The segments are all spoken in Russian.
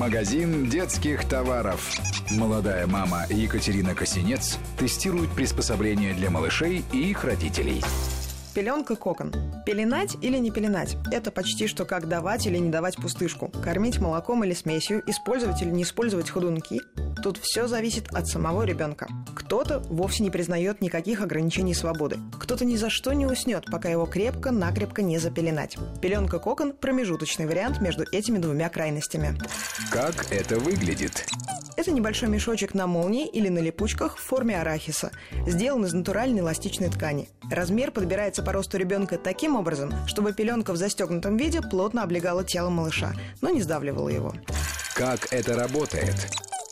Магазин детских товаров. Молодая мама Екатерина Косинец тестирует приспособления для малышей и их родителей. Пеленка кокон. Пеленать или не пеленать – это почти что как давать или не давать пустышку. Кормить молоком или смесью, использовать или не использовать ходунки. Тут все зависит от самого ребенка. Кто-то вовсе не признает никаких ограничений свободы. Кто-то ни за что не уснет, пока его крепко-накрепко не запеленать. Пеленка кокон – промежуточный вариант между этими двумя крайностями. Как это выглядит? Это небольшой мешочек на молнии или на липучках в форме арахиса. Сделан из натуральной эластичной ткани. Размер подбирается по росту ребенка таким образом, чтобы пеленка в застегнутом виде плотно облегала тело малыша, но не сдавливала его. Как это работает?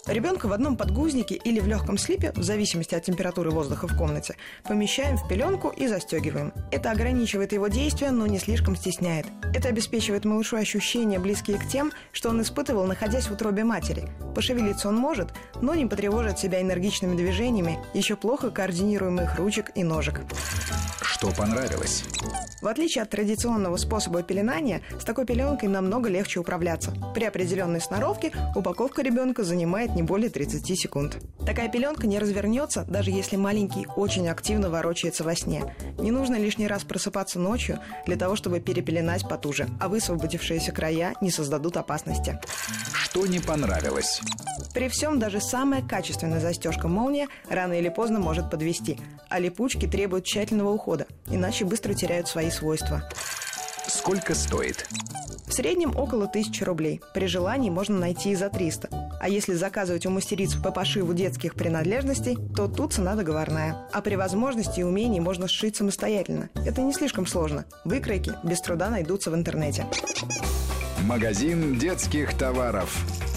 Ребенка в одном подгузнике или в легком слипе, в зависимости от температуры воздуха в комнате, помещаем в пеленку и застегиваем. Это ограничивает его действия, но не слишком стесняет. Это обеспечивает малышу ощущения, близкие к тем, что он испытывал, находясь в утробе матери. Пошевелиться он может, но не потревожит себя энергичными движениями, еще плохо координируемых ручек и ножек. Что понравилось? В отличие от традиционного способа пеленания, с такой пеленкой намного легче управляться. При определенной сноровке упаковка ребенка занимает не более 30 секунд. Такая пеленка не развернется, даже если маленький очень активно ворочается во сне. Не нужно лишний раз просыпаться ночью для того, чтобы перепеленать потуже, а высвободившиеся края не создадут опасности. Что не понравилось? При всем даже самая качественная застежка молния рано или поздно может подвести, а липучки требуют тщательного ухода, иначе быстро теряют свои свойства. Сколько стоит? В среднем около 1000 рублей. При желании можно найти и за 300. А если заказывать у мастериц по пошиву детских принадлежностей, то тут цена договорная. А при возможности и умении можно сшить самостоятельно. Это не слишком сложно. Выкройки без труда найдутся в интернете. Магазин детских товаров.